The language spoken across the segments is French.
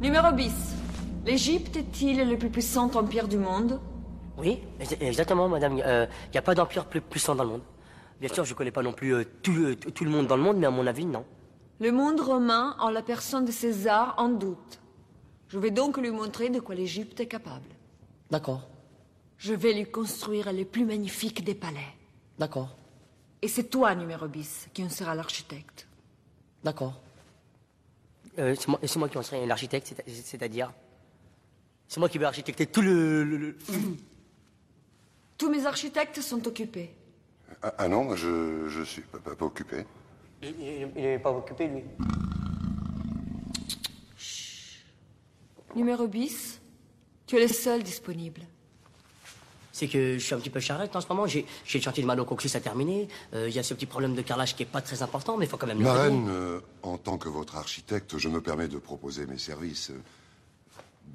Numéro bis. L'Égypte est-il le plus puissant empire du monde? Oui, ex- exactement, madame. Il n'y a pas d'empire plus puissant dans le monde. Bien sûr, je connais pas non plus euh, tout, euh, tout le monde dans le monde, mais à mon avis, non. Le monde romain, en la personne de César, en doute. Je vais donc lui montrer de quoi l'Égypte est capable. D'accord, Je vais lui construire les plus magnifiques des palais. d'accord, Et c'est toi, numéro bis, qui en sera l'architecte. d'accord. Euh, c'est moi, c'est moi qui en serai l'architecte, c'est- c'est-à-dire C'est moi qui vais architecter tout le... le- le- Tous mes architectes sont occupés. Ah, ah non, moi je, je suis pas, pas- pas occupé. Il n'est pas occupé, lui. Numéro bis, tu es le seul disponible. C'est que je suis un petit peu charrette en ce moment. J'ai j'ai le chantier de Malo Conclus à terminer. Euh, Il y a ce petit problème de carrelage qui est pas très important, mais il faut quand même le Ma régler. reine, euh, en tant que votre architecte, je me permets de proposer mes services.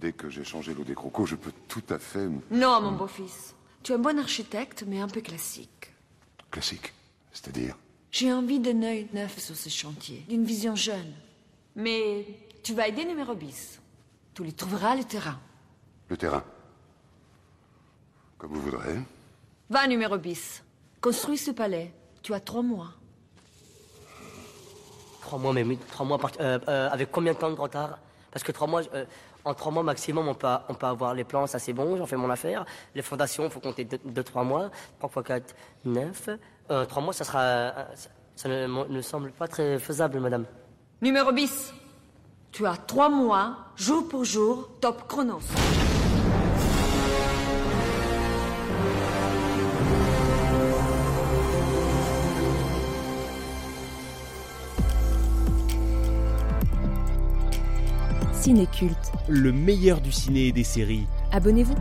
Dès que j'ai changé l'eau des crocos, je peux tout à fait... Non, mon beau-fils. Tu es un bon architecte, mais un peu classique. Classique. C'est-à-dire J'ai envie d'un œil neuf sur ce chantier, d'une vision jeune. Mais tu vas aider numéro bis. Tu lui trouveras le terrain. le terrain. Comme vous voudrez. Va, numéro bis. Construis ce palais. Tu as trois mois. Trois mois, mais oui, trois mois, par- euh, euh, avec combien de temps de retard? Parce que trois mois, euh, en trois mois maximum, on peut, on peut avoir les plans, ça c'est bon, j'en fais mon affaire. Les fondations, il faut compter deux, deux, trois mois. Trois fois quatre, neuf. Euh, trois mois, ça sera, euh, ça, ne me ne semble pas très faisable, madame. Numéro bis. Tu as trois mois, jour pour jour, top chronos. Cinéculte. Le meilleur du ciné et des séries. Abonnez-vous.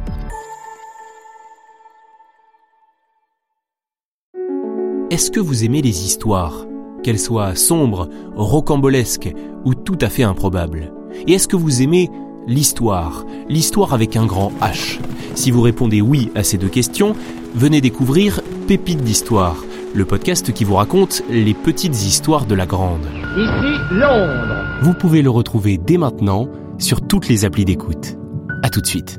Est-ce que vous aimez les histoires Qu'elles soient sombres, rocambolesques ou tout à fait improbables? Et est-ce que vous aimez l'histoire L'histoire avec un grand H? Si vous répondez oui à ces deux questions, venez découvrir Pépites d'Histoire, le podcast qui vous raconte les petites histoires de la grande. Ici Londres. Vous pouvez le retrouver dès maintenant sur toutes les applis d'écoute. À tout de suite.